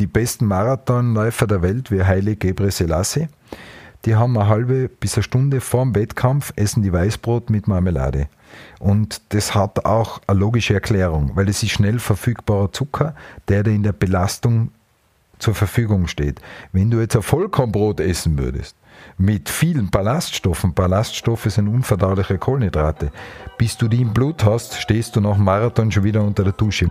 die besten Marathonläufer der Welt, wie Haile Gebre Selassie, die haben eine halbe bis eine Stunde vor dem Wettkampf, essen die Weißbrot mit Marmelade. Und das hat auch eine logische Erklärung, weil es ist schnell verfügbarer Zucker, der dir in der Belastung zur Verfügung steht. Wenn du jetzt ein Vollkornbrot essen würdest, mit vielen Ballaststoffen, Ballaststoffe sind unverdauliche Kohlenhydrate, bis du die im Blut hast, stehst du nach dem Marathon schon wieder unter der Dusche.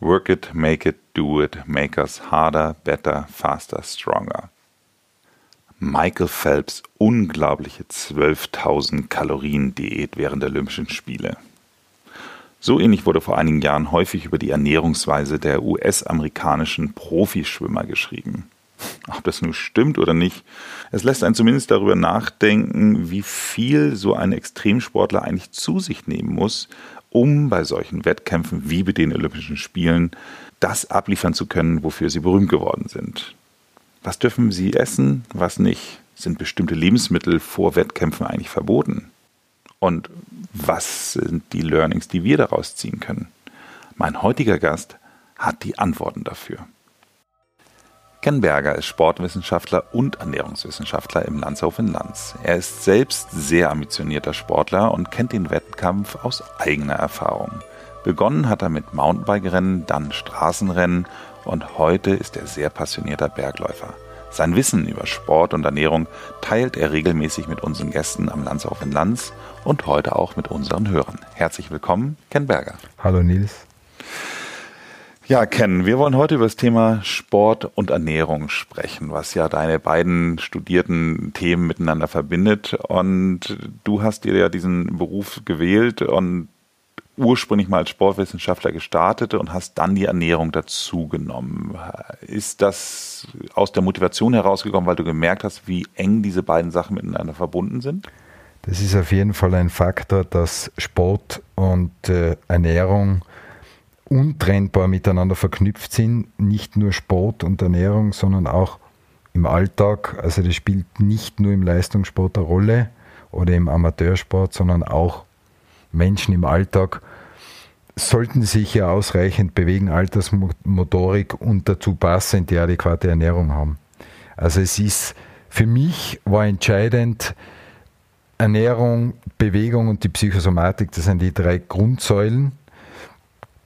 Work it, make it, do it, make us harder, better, faster, stronger. Michael Phelps unglaubliche 12.000 Kalorien Diät während der Olympischen Spiele. So ähnlich wurde vor einigen Jahren häufig über die Ernährungsweise der US-amerikanischen Profischwimmer geschrieben. Ob das nun stimmt oder nicht, es lässt einen zumindest darüber nachdenken, wie viel so ein Extremsportler eigentlich zu sich nehmen muss, um bei solchen Wettkämpfen wie bei den Olympischen Spielen das abliefern zu können, wofür sie berühmt geworden sind. Was dürfen sie essen, was nicht? Sind bestimmte Lebensmittel vor Wettkämpfen eigentlich verboten? Und was sind die Learnings, die wir daraus ziehen können? Mein heutiger Gast hat die Antworten dafür. Ken Berger ist Sportwissenschaftler und Ernährungswissenschaftler im Landshof in Lanz. Er ist selbst sehr ambitionierter Sportler und kennt den Wettkampf aus eigener Erfahrung. Begonnen hat er mit Mountainbike-Rennen, dann Straßenrennen und heute ist er sehr passionierter Bergläufer. Sein Wissen über Sport und Ernährung teilt er regelmäßig mit unseren Gästen am Landshof in Lanz und heute auch mit unseren Hörern. Herzlich willkommen, Ken Berger. Hallo Nils. Ja, Ken, wir wollen heute über das Thema Sport und Ernährung sprechen, was ja deine beiden studierten Themen miteinander verbindet. Und du hast dir ja diesen Beruf gewählt und ursprünglich mal als Sportwissenschaftler gestartet und hast dann die Ernährung dazugenommen. Ist das aus der Motivation herausgekommen, weil du gemerkt hast, wie eng diese beiden Sachen miteinander verbunden sind? Das ist auf jeden Fall ein Faktor, dass Sport und äh, Ernährung untrennbar miteinander verknüpft sind. Nicht nur Sport und Ernährung, sondern auch im Alltag. Also das spielt nicht nur im Leistungssport eine Rolle oder im Amateursport, sondern auch Menschen im Alltag sollten sich ja ausreichend bewegen, Altersmotorik und dazu passend die adäquate Ernährung haben. Also es ist für mich war entscheidend Ernährung, Bewegung und die Psychosomatik, das sind die drei Grundsäulen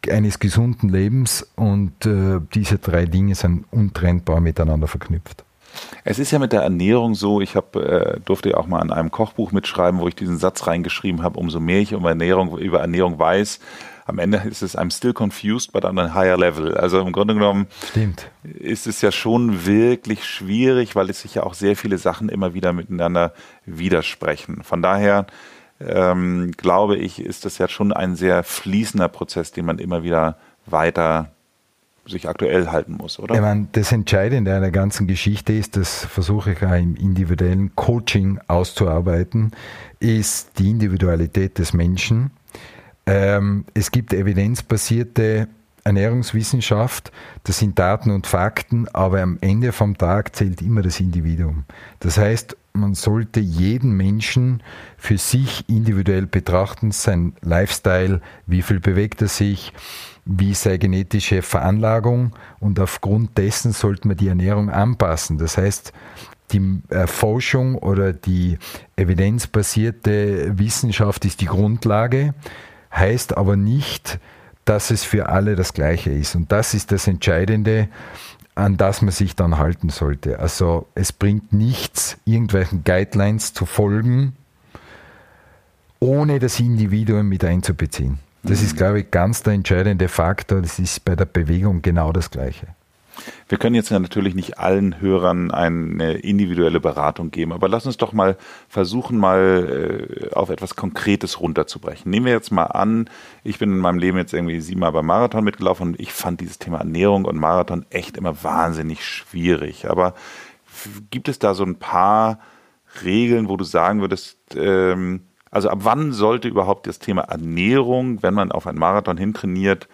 eines gesunden Lebens und äh, diese drei Dinge sind untrennbar miteinander verknüpft. Es ist ja mit der Ernährung so, ich hab, äh, durfte ja auch mal an einem Kochbuch mitschreiben, wo ich diesen Satz reingeschrieben habe, umso mehr ich über Ernährung, über Ernährung weiß, am Ende ist es I'm still confused, but on a higher level. Also im Grunde genommen Stimmt. ist es ja schon wirklich schwierig, weil es sich ja auch sehr viele Sachen immer wieder miteinander widersprechen. Von daher ähm, glaube ich, ist das ja schon ein sehr fließender Prozess, den man immer wieder weiter sich aktuell halten muss, oder? Ich meine, das Entscheidende an der ganzen Geschichte ist, das versuche ich auch im individuellen Coaching auszuarbeiten, ist die Individualität des Menschen. Ähm, es gibt evidenzbasierte Ernährungswissenschaft, das sind Daten und Fakten, aber am Ende vom Tag zählt immer das Individuum. Das heißt, man sollte jeden Menschen für sich individuell betrachten, sein Lifestyle, wie viel bewegt er sich, wie seine genetische Veranlagung und aufgrund dessen sollte man die Ernährung anpassen. Das heißt, die Forschung oder die evidenzbasierte Wissenschaft ist die Grundlage, heißt aber nicht, dass es für alle das Gleiche ist. Und das ist das Entscheidende an das man sich dann halten sollte. Also es bringt nichts, irgendwelchen Guidelines zu folgen, ohne das Individuum mit einzubeziehen. Das ist, mhm. glaube ich, ganz der entscheidende Faktor. Das ist bei der Bewegung genau das Gleiche. Wir können jetzt natürlich nicht allen Hörern eine individuelle Beratung geben, aber lass uns doch mal versuchen, mal äh, auf etwas Konkretes runterzubrechen. Nehmen wir jetzt mal an, ich bin in meinem Leben jetzt irgendwie siebenmal beim Marathon mitgelaufen und ich fand dieses Thema Ernährung und Marathon echt immer wahnsinnig schwierig. Aber gibt es da so ein paar Regeln, wo du sagen würdest, ähm, also ab wann sollte überhaupt das Thema Ernährung, wenn man auf einen Marathon hintrainiert,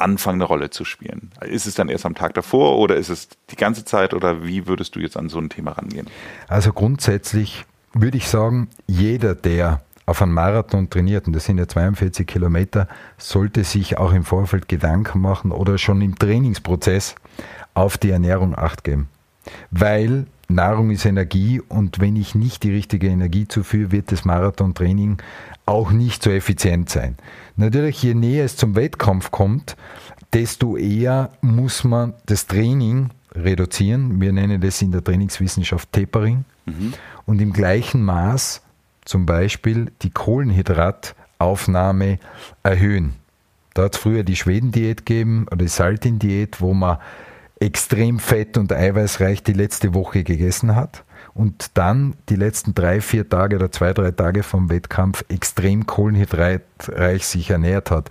anfangen, eine Rolle zu spielen? Ist es dann erst am Tag davor oder ist es die ganze Zeit oder wie würdest du jetzt an so ein Thema rangehen? Also grundsätzlich würde ich sagen, jeder, der auf einen Marathon trainiert, und das sind ja 42 Kilometer, sollte sich auch im Vorfeld Gedanken machen oder schon im Trainingsprozess auf die Ernährung acht geben. Weil Nahrung ist Energie und wenn ich nicht die richtige Energie zuführe, wird das Marathontraining auch nicht so effizient sein. Natürlich, je näher es zum Wettkampf kommt, desto eher muss man das Training reduzieren. Wir nennen das in der Trainingswissenschaft Tapering. Mhm. Und im gleichen Maß zum Beispiel die Kohlenhydrataufnahme erhöhen. Da hat es früher die Schweden-Diät gegeben oder die Saltin-Diät, wo man extrem fett und eiweißreich die letzte Woche gegessen hat und dann die letzten drei, vier Tage oder zwei, drei Tage vom Wettkampf extrem kohlenhydratreich sich ernährt hat,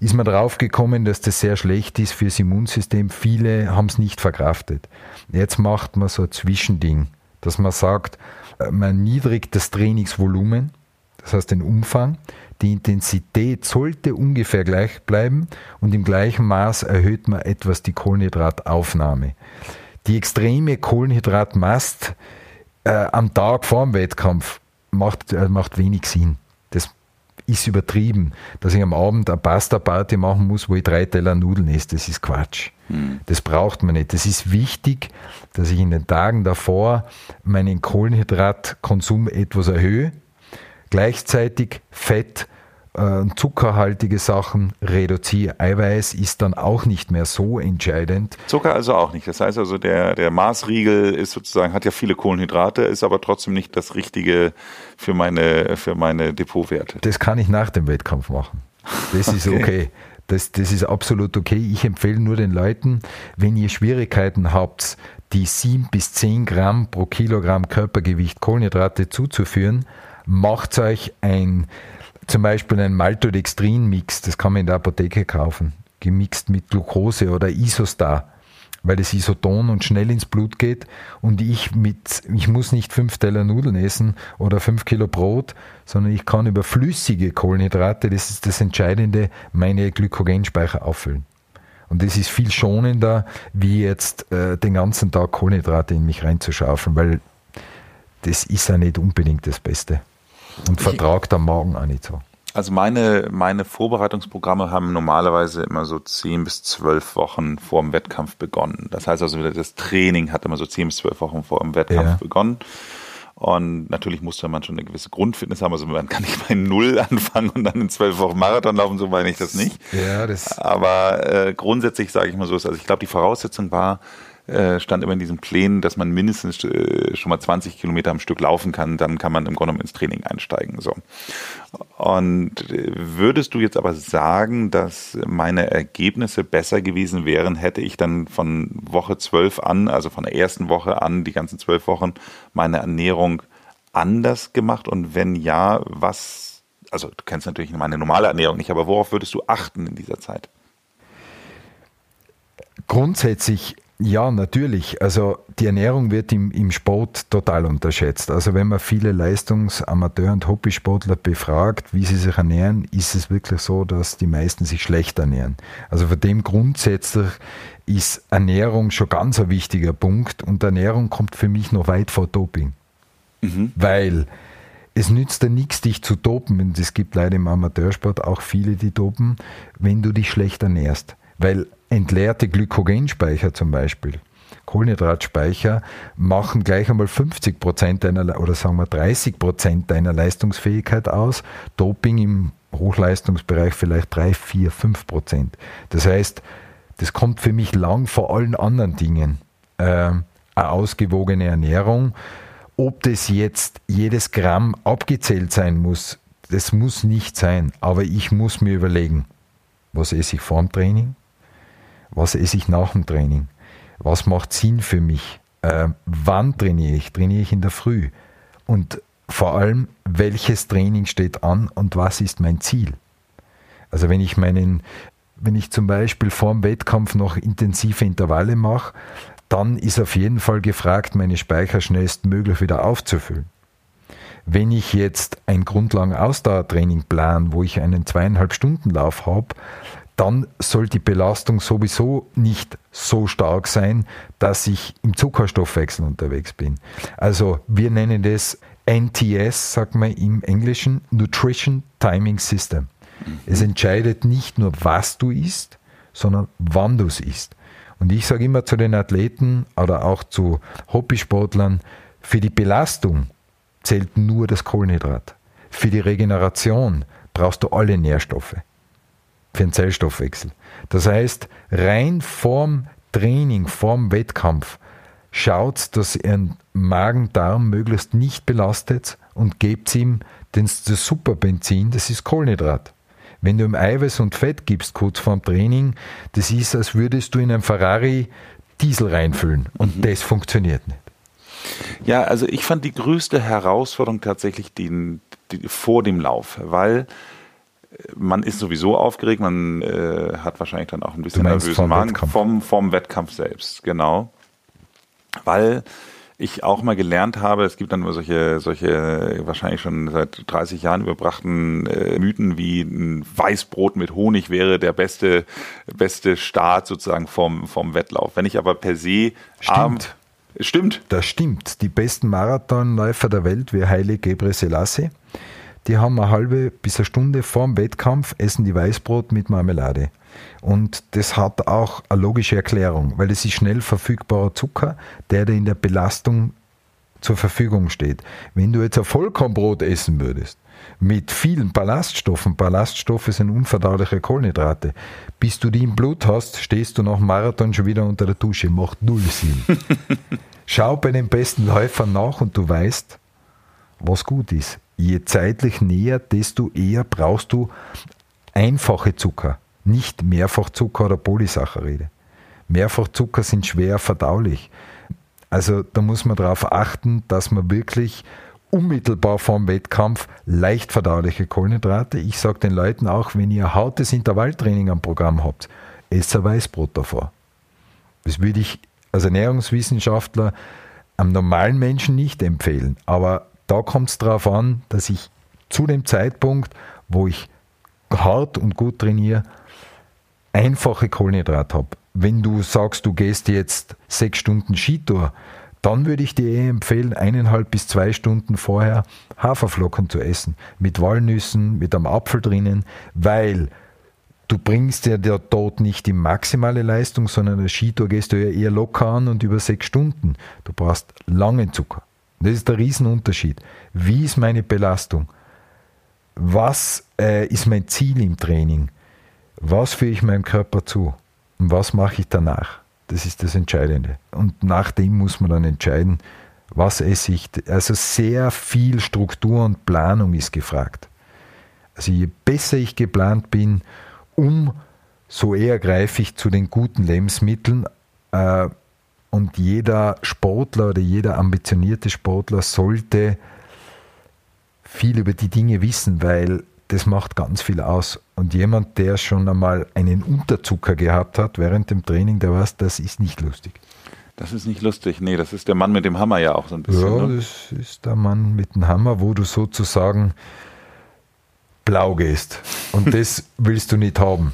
ist man drauf gekommen, dass das sehr schlecht ist fürs Immunsystem. Viele haben es nicht verkraftet. Jetzt macht man so ein Zwischending, dass man sagt, äh, man niedrigt das Trainingsvolumen, das heißt den Umfang, die Intensität sollte ungefähr gleich bleiben und im gleichen Maß erhöht man etwas die Kohlenhydrataufnahme. Die extreme Kohlenhydratmast äh, am Tag vor dem Wettkampf macht, äh, macht wenig Sinn. Das ist übertrieben, dass ich am Abend eine Pasta-Party machen muss, wo ich drei Teller Nudeln esse. Das ist Quatsch. Mhm. Das braucht man nicht. Das ist wichtig, dass ich in den Tagen davor meinen Kohlenhydratkonsum etwas erhöhe gleichzeitig Fett und äh, zuckerhaltige Sachen reduziere. Eiweiß ist dann auch nicht mehr so entscheidend. Zucker also auch nicht. Das heißt also, der, der Maßriegel ist sozusagen, hat ja viele Kohlenhydrate, ist aber trotzdem nicht das Richtige für meine, für meine Depotwerte. Das kann ich nach dem Wettkampf machen. Das ist okay. okay. Das, das ist absolut okay. Ich empfehle nur den Leuten, wenn ihr Schwierigkeiten habt, die sieben bis zehn Gramm pro Kilogramm Körpergewicht Kohlenhydrate zuzuführen, macht euch ein, zum Beispiel ein Maltodextrin-Mix, das kann man in der Apotheke kaufen, gemixt mit Glucose oder Isostar, weil das Isoton und schnell ins Blut geht und ich mit, ich muss nicht fünf Teller Nudeln essen oder fünf Kilo Brot, sondern ich kann über flüssige Kohlenhydrate, das ist das Entscheidende, meine Glykogenspeicher auffüllen. Und das ist viel schonender, wie jetzt äh, den ganzen Tag Kohlenhydrate in mich reinzuschaufeln, weil das ist ja nicht unbedingt das Beste. Und vertragt am Morgen auch nicht so. Also meine, meine Vorbereitungsprogramme haben normalerweise immer so zehn bis zwölf Wochen vor dem Wettkampf begonnen. Das heißt also, das Training hat immer so zehn bis zwölf Wochen vor dem Wettkampf ja. begonnen. Und natürlich musste man schon eine gewisse Grundfitness haben. Also man kann nicht bei Null anfangen und dann in zwölf Wochen Marathon laufen, so meine ich das nicht. Ja, das Aber äh, grundsätzlich sage ich mal so, also ich glaube, die Voraussetzung war, äh, stand immer in diesen Plänen, dass man mindestens äh, schon mal 20 Kilometer am Stück laufen kann, dann kann man im Grunde ins Training einsteigen. So. Und äh, würdest du jetzt aber sagen, dass meine Ergebnisse besser gewesen wären, hätte ich dann von Woche 12 an, also von der ersten Woche an, die ganzen zwölf Wochen, meine Ernährung anders gemacht? Und wenn ja, was, also du kennst natürlich meine normale Ernährung nicht, aber worauf würdest du achten in dieser Zeit? Grundsätzlich ja, natürlich. Also die Ernährung wird im, im Sport total unterschätzt. Also wenn man viele Leistungs-, Amateur- und Hobbysportler befragt, wie sie sich ernähren, ist es wirklich so, dass die meisten sich schlecht ernähren. Also von dem grundsätzlich ist Ernährung schon ganz ein wichtiger Punkt und Ernährung kommt für mich noch weit vor Doping. Mhm. Weil es nützt dir nichts, dich zu dopen. Und es gibt leider im Amateursport auch viele, die dopen, wenn du dich schlecht ernährst. Weil entleerte Glykogenspeicher zum Beispiel, Kohlenhydratspeicher, machen gleich einmal 50 Prozent deiner, oder sagen wir 30 Prozent deiner Leistungsfähigkeit aus. Doping im Hochleistungsbereich vielleicht 3, 4, 5 Prozent. Das heißt, das kommt für mich lang vor allen anderen Dingen. Äh, eine ausgewogene Ernährung. Ob das jetzt jedes Gramm abgezählt sein muss, das muss nicht sein. Aber ich muss mir überlegen, was esse ich vor dem Training? Was esse ich nach dem Training? Was macht Sinn für mich? Äh, wann trainiere ich? Trainiere ich in der Früh? Und vor allem, welches Training steht an und was ist mein Ziel? Also wenn ich meinen, wenn ich zum Beispiel vor dem Wettkampf noch intensive Intervalle mache, dann ist auf jeden Fall gefragt, meine Speicher schnellstmöglich wieder aufzufüllen. Wenn ich jetzt ein Grundlagen-Ausdauertraining plan, wo ich einen zweieinhalb Stunden Lauf habe, dann soll die Belastung sowieso nicht so stark sein, dass ich im Zuckerstoffwechsel unterwegs bin. Also wir nennen das NTS, sagt man im Englischen, Nutrition Timing System. Mhm. Es entscheidet nicht nur, was du isst, sondern wann du es isst. Und ich sage immer zu den Athleten oder auch zu Hobbysportlern, für die Belastung zählt nur das Kohlenhydrat. Für die Regeneration brauchst du alle Nährstoffe für den Zellstoffwechsel. Das heißt, rein vorm Training, vorm Wettkampf, schaut, dass ihr den Magen-Darm möglichst nicht belastet und gebt ihm das Superbenzin, das ist Kohlenhydrat. Wenn du ihm Eiweiß und Fett gibst kurz vorm Training, das ist, als würdest du in einen Ferrari Diesel reinfüllen und mhm. das funktioniert nicht. Ja, also ich fand die größte Herausforderung tatsächlich die, die, vor dem Lauf, weil man ist sowieso aufgeregt, man äh, hat wahrscheinlich dann auch ein bisschen nervösen Magen vom, vom Wettkampf selbst, genau. Weil ich auch mal gelernt habe, es gibt dann nur solche, solche wahrscheinlich schon seit 30 Jahren überbrachten äh, Mythen wie ein Weißbrot mit Honig wäre der beste, beste Start sozusagen vom, vom Wettlauf. Wenn ich aber per se Stimmt. Stimmt. Das stimmt. Die besten Marathonläufer der Welt, wie Haile Gebre Selassie, die haben eine halbe bis eine Stunde vor dem Wettkampf, essen die Weißbrot mit Marmelade. Und das hat auch eine logische Erklärung, weil es ist schnell verfügbarer Zucker, der dir in der Belastung zur Verfügung steht. Wenn du jetzt ein Vollkornbrot essen würdest, mit vielen Ballaststoffen, Ballaststoffe sind unverdauliche Kohlenhydrate, bis du die im Blut hast, stehst du nach dem Marathon schon wieder unter der Dusche, macht null Sinn. Schau bei den besten Läufern nach und du weißt, was gut ist je zeitlich näher, desto eher brauchst du einfache Zucker, nicht Mehrfachzucker oder Polysaccharide. Mehrfachzucker sind schwer verdaulich. Also da muss man darauf achten, dass man wirklich unmittelbar vor dem Wettkampf leicht verdauliche Kohlenhydrate. Ich sage den Leuten auch, wenn ihr hartes Intervalltraining am Programm habt, esst ein Weißbrot davor. Das würde ich als Ernährungswissenschaftler am normalen Menschen nicht empfehlen. Aber da kommt es darauf an, dass ich zu dem Zeitpunkt, wo ich hart und gut trainiere, einfache Kohlenhydrate habe. Wenn du sagst, du gehst jetzt sechs Stunden Skitour, dann würde ich dir eh empfehlen, eineinhalb bis zwei Stunden vorher Haferflocken zu essen. Mit Walnüssen, mit einem Apfel drinnen, weil du bringst ja dort nicht die maximale Leistung, sondern der Skitour gehst du ja eher locker an und über sechs Stunden. Du brauchst langen Zucker. Das ist der Riesenunterschied. Wie ist meine Belastung? Was äh, ist mein Ziel im Training? Was führe ich meinem Körper zu? Und was mache ich danach? Das ist das Entscheidende. Und nach dem muss man dann entscheiden, was esse ich. Also sehr viel Struktur und Planung ist gefragt. Also je besser ich geplant bin, umso eher greife ich zu den guten Lebensmitteln. Äh, und jeder Sportler oder jeder ambitionierte Sportler sollte viel über die Dinge wissen, weil das macht ganz viel aus. Und jemand, der schon einmal einen Unterzucker gehabt hat während dem Training, der weiß, das ist nicht lustig. Das ist nicht lustig. Nee, das ist der Mann mit dem Hammer ja auch so ein bisschen. Ja, ne? das ist der Mann mit dem Hammer, wo du sozusagen blau gehst. Und das willst du nicht haben.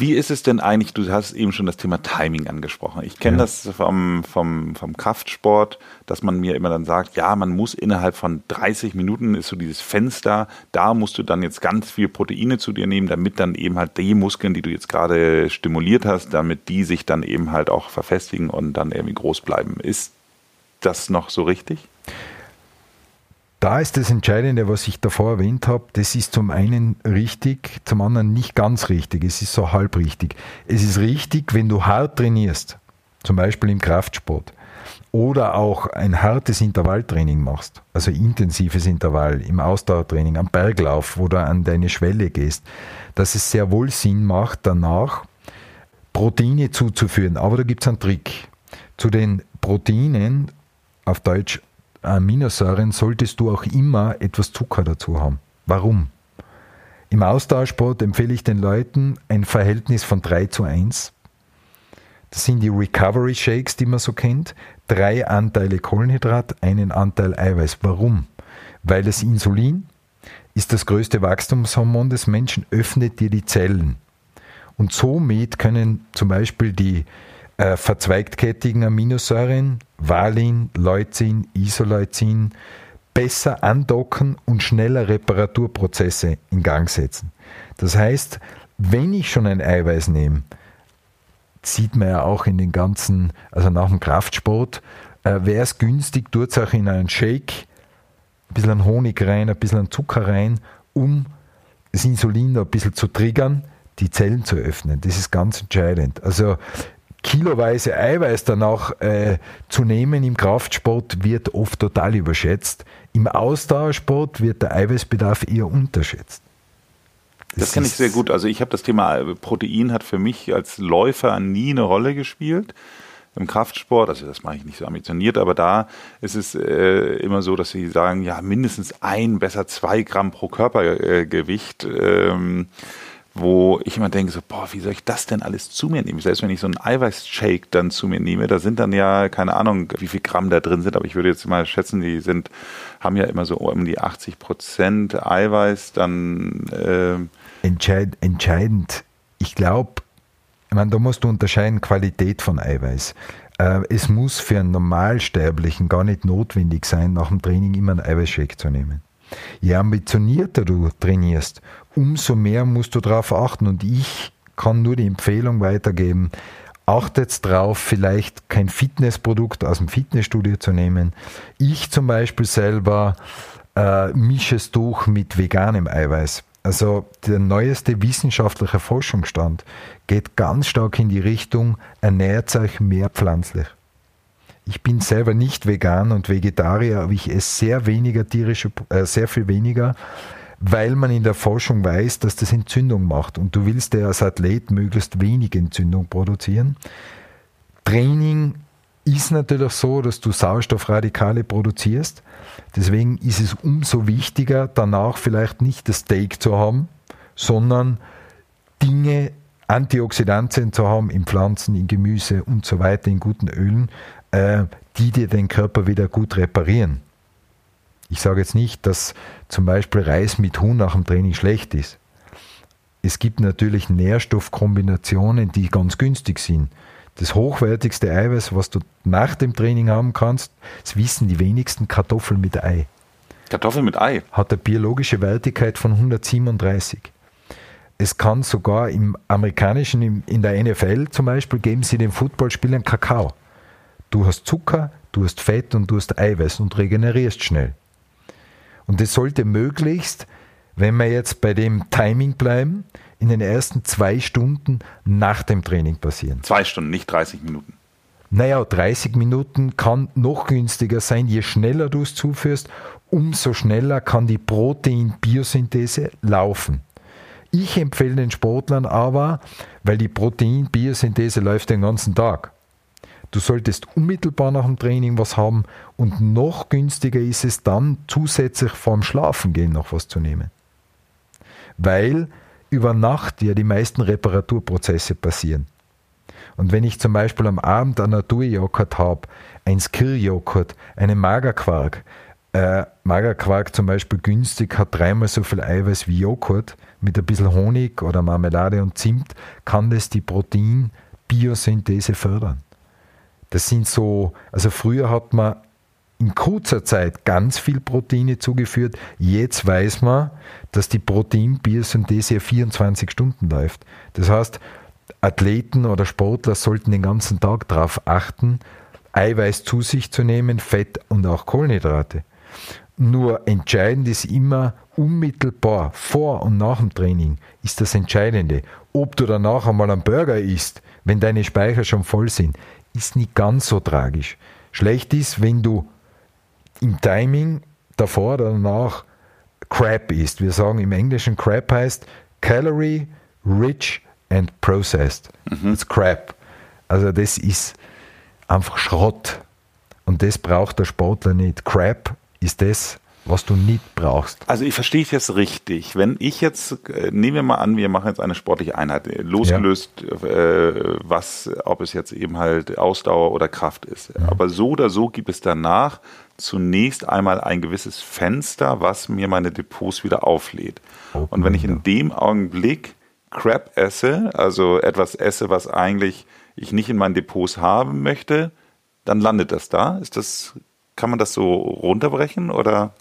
Wie ist es denn eigentlich, du hast eben schon das Thema Timing angesprochen. Ich kenne ja. das vom, vom, vom Kraftsport, dass man mir immer dann sagt, ja, man muss innerhalb von 30 Minuten ist so dieses Fenster, da musst du dann jetzt ganz viel Proteine zu dir nehmen, damit dann eben halt die Muskeln, die du jetzt gerade stimuliert hast, damit die sich dann eben halt auch verfestigen und dann irgendwie groß bleiben. Ist das noch so richtig? Da ist das Entscheidende, was ich davor erwähnt habe, das ist zum einen richtig, zum anderen nicht ganz richtig. Es ist so halb richtig. Es ist richtig, wenn du hart trainierst, zum Beispiel im Kraftsport, oder auch ein hartes Intervalltraining machst, also intensives Intervall im Ausdauertraining, am Berglauf, du an deine Schwelle gehst, dass es sehr wohl Sinn macht, danach Proteine zuzuführen. Aber da gibt es einen Trick. Zu den Proteinen, auf Deutsch Aminosäuren, solltest du auch immer etwas Zucker dazu haben. Warum? Im Austauschsport empfehle ich den Leuten ein Verhältnis von 3 zu 1. Das sind die Recovery Shakes, die man so kennt. Drei Anteile Kohlenhydrat, einen Anteil Eiweiß. Warum? Weil das Insulin ist das größte Wachstumshormon des Menschen, öffnet dir die Zellen. Und somit können zum Beispiel die äh, verzweigtkettigen Aminosäuren, Valin, Leucin, Isoleucin, besser andocken und schneller Reparaturprozesse in Gang setzen. Das heißt, wenn ich schon ein Eiweiß nehme, sieht man ja auch in den ganzen, also nach dem Kraftsport, äh, wäre es günstig, tut es auch in einen Shake, ein bisschen Honig rein, ein bisschen Zucker rein, um das Insulin ein bisschen zu triggern, die Zellen zu öffnen. Das ist ganz entscheidend. Also kiloweise Eiweiß danach äh, zu nehmen im Kraftsport wird oft total überschätzt. Im Ausdauersport wird der Eiweißbedarf eher unterschätzt. Das, das kenne ich sehr gut. Also ich habe das Thema äh, Protein hat für mich als Läufer nie eine Rolle gespielt im Kraftsport, also das mache ich nicht so ambitioniert, aber da ist es äh, immer so, dass sie sagen, ja, mindestens ein, besser zwei Gramm pro Körpergewicht. Äh, ähm, wo ich immer denke, so, boah, wie soll ich das denn alles zu mir nehmen? Selbst wenn ich so einen Eiweißshake dann zu mir nehme, da sind dann ja, keine Ahnung, wie viel Gramm da drin sind, aber ich würde jetzt mal schätzen, die sind, haben ja immer so um die 80 Prozent Eiweiß, dann äh Entscheid, entscheidend. Ich glaube, ich meine, da musst du unterscheiden Qualität von Eiweiß. Äh, es muss für einen Normalsterblichen gar nicht notwendig sein, nach dem Training immer einen Eiweißshake zu nehmen. Je ambitionierter du trainierst, umso mehr musst du darauf achten. Und ich kann nur die Empfehlung weitergeben, achtet darauf, vielleicht kein Fitnessprodukt aus dem Fitnessstudio zu nehmen. Ich zum Beispiel selber äh, mische es durch mit veganem Eiweiß. Also der neueste wissenschaftliche Forschungsstand geht ganz stark in die Richtung, ernährt euch mehr pflanzlich. Ich bin selber nicht vegan und Vegetarier, aber ich esse sehr weniger tierische, äh, sehr viel weniger, weil man in der Forschung weiß, dass das Entzündung macht und du willst ja als Athlet möglichst wenig Entzündung produzieren. Training ist natürlich so, dass du Sauerstoffradikale produzierst. Deswegen ist es umso wichtiger, danach vielleicht nicht das Steak zu haben, sondern Dinge, Antioxidantien zu haben in Pflanzen, in Gemüse und so weiter, in guten Ölen, äh, die dir den Körper wieder gut reparieren. Ich sage jetzt nicht, dass zum Beispiel Reis mit Huhn nach dem Training schlecht ist. Es gibt natürlich Nährstoffkombinationen, die ganz günstig sind. Das hochwertigste Eiweiß, was du nach dem Training haben kannst, das wissen die wenigsten Kartoffeln mit Ei. Kartoffeln mit Ei? Hat eine biologische Wertigkeit von 137. Es kann sogar im amerikanischen, in der NFL zum Beispiel, geben sie den Footballspielern Kakao. Du hast Zucker, du hast Fett und du hast Eiweiß und regenerierst schnell. Und das sollte möglichst, wenn wir jetzt bei dem Timing bleiben, in den ersten zwei Stunden nach dem Training passieren. Zwei Stunden, nicht 30 Minuten. Naja, 30 Minuten kann noch günstiger sein. Je schneller du es zuführst, umso schneller kann die Proteinbiosynthese laufen. Ich empfehle den Sportlern aber, weil die Proteinbiosynthese läuft den ganzen Tag. Du solltest unmittelbar nach dem Training was haben und noch günstiger ist es dann zusätzlich vorm Schlafengehen noch was zu nehmen. Weil über Nacht ja die meisten Reparaturprozesse passieren. Und wenn ich zum Beispiel am Abend einen Naturjoghurt habe, ein Skirjoghurt, einen Magerquark, äh, Magerquark zum Beispiel günstig, hat dreimal so viel Eiweiß wie Joghurt, mit ein bisschen Honig oder Marmelade und Zimt, kann das die Proteinbiosynthese fördern. Das sind so, also früher hat man in kurzer Zeit ganz viel Proteine zugeführt. Jetzt weiß man, dass die Proteinbiosynthese 24 Stunden läuft. Das heißt, Athleten oder Sportler sollten den ganzen Tag darauf achten, Eiweiß zu sich zu nehmen, Fett und auch Kohlenhydrate. Nur entscheidend ist immer unmittelbar vor und nach dem Training ist das Entscheidende. Ob du danach einmal einen Burger isst, wenn deine Speicher schon voll sind, ist nicht ganz so tragisch. Schlecht ist, wenn du im Timing davor oder danach Crap isst. Wir sagen im Englischen Crap heißt Calorie Rich and processed. Mhm. It's crap. Also das ist einfach Schrott. Und das braucht der Sportler nicht. Crap ist das, was du nicht brauchst. Also ich verstehe es jetzt richtig. Wenn ich jetzt, äh, nehmen wir mal an, wir machen jetzt eine sportliche Einheit, äh, losgelöst, ja. äh, was, ob es jetzt eben halt Ausdauer oder Kraft ist. Mhm. Aber so oder so gibt es danach zunächst einmal ein gewisses Fenster, was mir meine Depots wieder auflädt. Oh, Und wenn ich in dem Augenblick Crap esse, also etwas esse, was eigentlich ich nicht in meinen Depots haben möchte, dann landet das da. Ist das, kann man das so runterbrechen oder?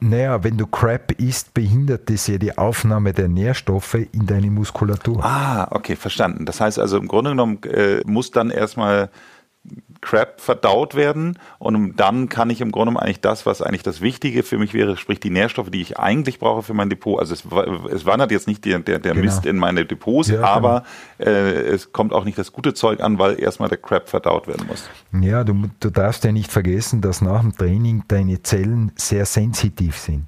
Naja, wenn du Crap isst, behindert das ja die Aufnahme der Nährstoffe in deine Muskulatur. Ah, okay, verstanden. Das heißt also im Grunde genommen äh, muss dann erstmal Crap verdaut werden und dann kann ich im Grunde genommen eigentlich das, was eigentlich das Wichtige für mich wäre, sprich die Nährstoffe, die ich eigentlich brauche für mein Depot. Also es, es wandert jetzt nicht der, der, der genau. Mist in meine Depots, ja, aber genau. äh, es kommt auch nicht das gute Zeug an, weil erstmal der Crap verdaut werden muss. Ja, du, du darfst ja nicht vergessen, dass nach dem Training deine Zellen sehr sensitiv sind.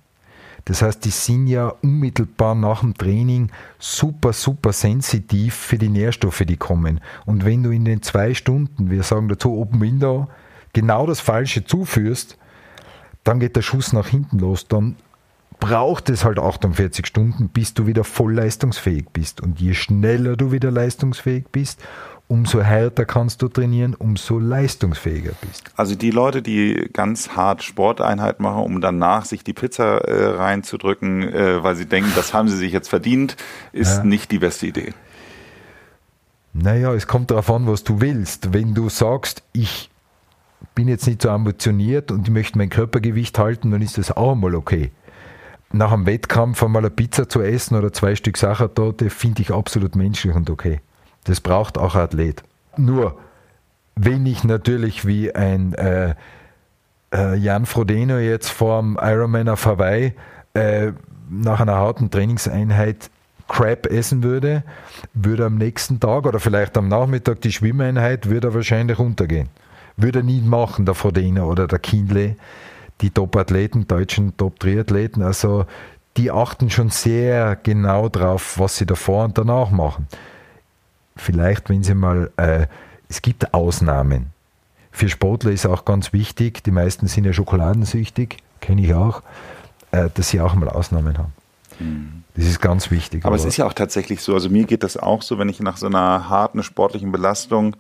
Das heißt, die sind ja unmittelbar nach dem Training super, super sensitiv für die Nährstoffe, die kommen. Und wenn du in den zwei Stunden, wir sagen dazu Open Window, genau das Falsche zuführst, dann geht der Schuss nach hinten los. Dann braucht es halt 48 Stunden, bis du wieder voll leistungsfähig bist. Und je schneller du wieder leistungsfähig bist, umso härter kannst du trainieren, umso leistungsfähiger bist. Also die Leute, die ganz hart Sporteinheit machen, um danach sich die Pizza äh, reinzudrücken, äh, weil sie denken, das haben sie sich jetzt verdient, ist ja. nicht die beste Idee. Naja, es kommt darauf an, was du willst. Wenn du sagst, ich bin jetzt nicht so ambitioniert und ich möchte mein Körpergewicht halten, dann ist das auch einmal okay. Nach einem Wettkampf einmal eine Pizza zu essen oder zwei Stück Sachertorte finde ich absolut menschlich und okay. Das braucht auch ein Athlet. Nur, wenn ich natürlich wie ein äh, äh, Jan Frodeno jetzt vorm Ironman auf Hawaii äh, nach einer harten Trainingseinheit Crap essen würde, würde am nächsten Tag oder vielleicht am Nachmittag die Schwimmeinheit, würde er wahrscheinlich runtergehen. Würde er nie machen, der Frodeno oder der Kindle, die Top-Athleten, deutschen Top-Triathleten. Also die achten schon sehr genau drauf, was sie davor und danach machen vielleicht, wenn Sie mal, äh, es gibt Ausnahmen. Für Sportler ist auch ganz wichtig, die meisten sind ja schokoladensüchtig, kenne ich auch, äh, dass sie auch mal Ausnahmen haben. Mhm. Das ist ganz wichtig. Aber, aber, es ist ja auch tatsächlich so, also mir geht das auch so, wenn ich nach so einer harten sportlichen Belastung,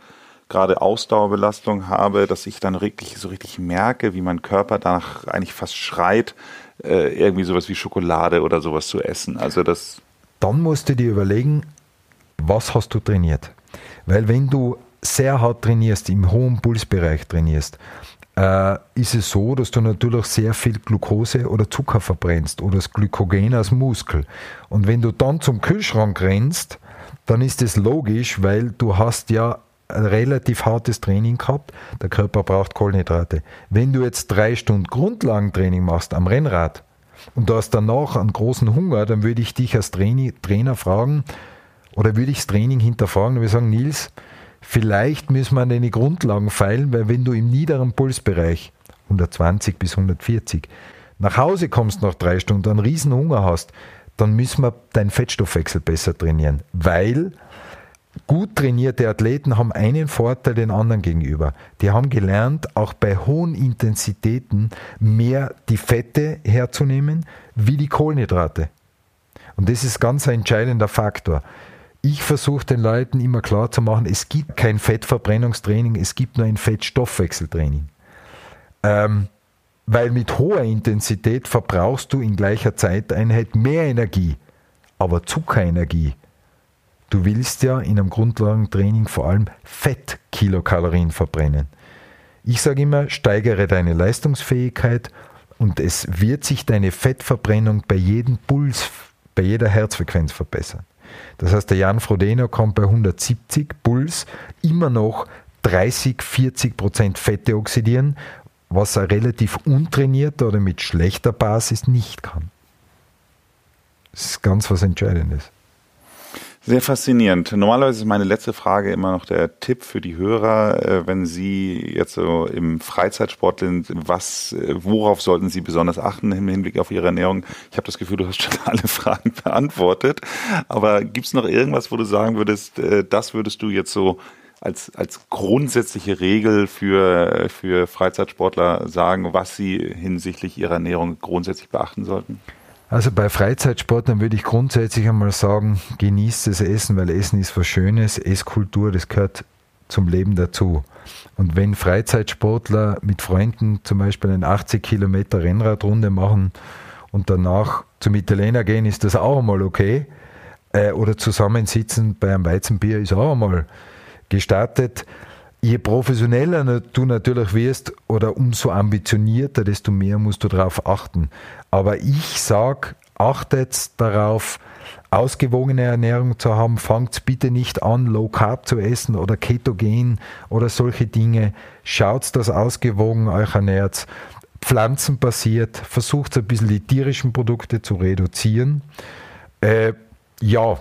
gerade Ausdauerbelastung habe, dass ich dann wirklich so richtig merke, wie mein Körper danach eigentlich fast schreit, äh, irgendwie sowas wie Schokolade oder sowas zu essen. Also das. Dann musst du dir überlegen, was hast du trainiert? Weil wenn du sehr hart trainierst, im hohen Pulsbereich trainierst, äh, ist es so, dass du natürlich sehr viel Glucose oder Zucker verbrennst oder das Glykogen aus Muskel. Und wenn du dann zum Kühlschrank rennst, dann ist es logisch, weil du hast ja ein relativ hartes Training gehabt, der Körper braucht Kohlenhydrate. Wenn du jetzt drei Stunden Grundlagentraining machst am Rennrad und du hast danach einen großen Hunger, dann würde ich dich als Trainer fragen, oder würde ich das Training hinterfragen und sagen, Nils, vielleicht müssen wir an deine Grundlagen feilen, weil wenn du im niederen Pulsbereich 120 bis 140 nach Hause kommst nach drei Stunden, einen riesen Hunger hast, dann müssen wir deinen Fettstoffwechsel besser trainieren, weil gut trainierte Athleten haben einen Vorteil den anderen gegenüber. Die haben gelernt, auch bei hohen Intensitäten mehr die Fette herzunehmen wie die Kohlenhydrate. Und das ist ganz ein entscheidender Faktor ich versuche den Leuten immer klar zu machen, es gibt kein Fettverbrennungstraining, es gibt nur ein Fettstoffwechseltraining. Ähm, weil mit hoher Intensität verbrauchst du in gleicher Zeiteinheit mehr Energie, aber Zuckerenergie. Du willst ja in einem Grundlagentraining vor allem Fettkilokalorien verbrennen. Ich sage immer, steigere deine Leistungsfähigkeit und es wird sich deine Fettverbrennung bei jedem Puls, bei jeder Herzfrequenz verbessern. Das heißt, der Jan Frodeno kommt bei 170 Puls immer noch 30, 40 Prozent Fette oxidieren, was er relativ untrainiert oder mit schlechter Basis nicht kann. Das ist ganz was Entscheidendes. Sehr faszinierend. Normalerweise ist meine letzte Frage immer noch der Tipp für die Hörer, äh, wenn Sie jetzt so im Freizeitsport sind, was, äh, worauf sollten Sie besonders achten im Hinblick auf Ihre Ernährung? Ich habe das Gefühl, du hast schon alle Fragen beantwortet. Aber gibt es noch irgendwas, wo du sagen würdest, äh, das würdest du jetzt so als, als grundsätzliche Regel für, für Freizeitsportler sagen, was sie hinsichtlich ihrer Ernährung grundsätzlich beachten sollten? Also bei Freizeitsportlern würde ich grundsätzlich einmal sagen, genießt das Essen, weil Essen ist was Schönes. Esskultur, das gehört zum Leben dazu. Und wenn Freizeitsportler mit Freunden zum Beispiel eine 80 Kilometer Rennradrunde machen und danach zum Italiener gehen, ist das auch einmal okay. Äh, oder zusammensitzen bei einem Weizenbier ist auch einmal gestartet. Je professioneller du natürlich wirst oder umso ambitionierter, desto mehr musst du darauf achten. Aber ich sage, achtet darauf, ausgewogene Ernährung zu haben. Fangt bitte nicht an, Low Carb zu essen oder Ketogen oder solche Dinge. Schaut, dass ausgewogen euch ernährt. Pflanzenbasiert. Versucht ein bisschen die tierischen Produkte zu reduzieren. Äh, ja,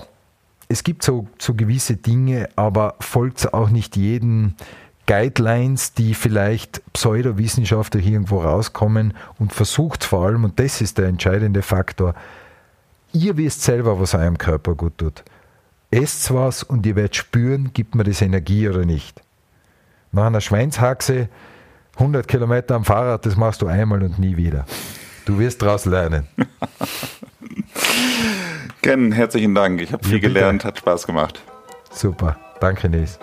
es gibt so, so gewisse Dinge, aber folgt auch nicht jeden Guidelines, die vielleicht Pseudowissenschaftler irgendwo rauskommen und versucht vor allem, und das ist der entscheidende Faktor, ihr wisst selber, was eurem Körper gut tut. Esst was und ihr werdet spüren, gibt mir das Energie oder nicht. Nach einer Schweinshaxe 100 Kilometer am Fahrrad, das machst du einmal und nie wieder. Du wirst daraus lernen. Ken, herzlichen Dank. Ich habe viel gelernt, hat Spaß gemacht. Super. Danke, Nils.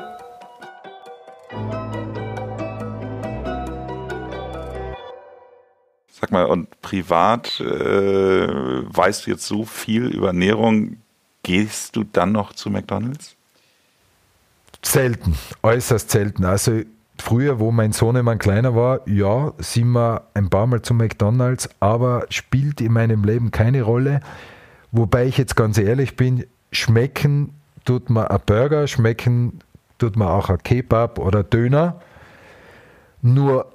Sag mal, und privat äh, weißt du jetzt so viel über Ernährung, gehst du dann noch zu McDonalds? Selten, äußerst selten. Also früher, wo mein Sohnemann kleiner war, ja, sind wir ein paar Mal zu McDonalds, aber spielt in meinem Leben keine Rolle. Wobei ich jetzt ganz ehrlich bin, schmecken tut man ein Burger, schmecken tut man auch ein Kebab oder Döner. Nur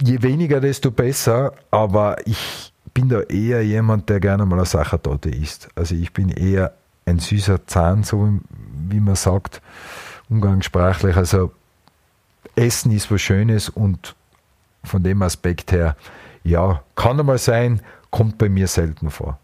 je weniger, desto besser. Aber ich bin da eher jemand, der gerne mal eine Sachertorte isst. Also ich bin eher ein süßer Zahn, so wie man sagt, umgangssprachlich. Also Essen ist was Schönes und von dem Aspekt her, ja, kann einmal sein, kommt bei mir selten vor.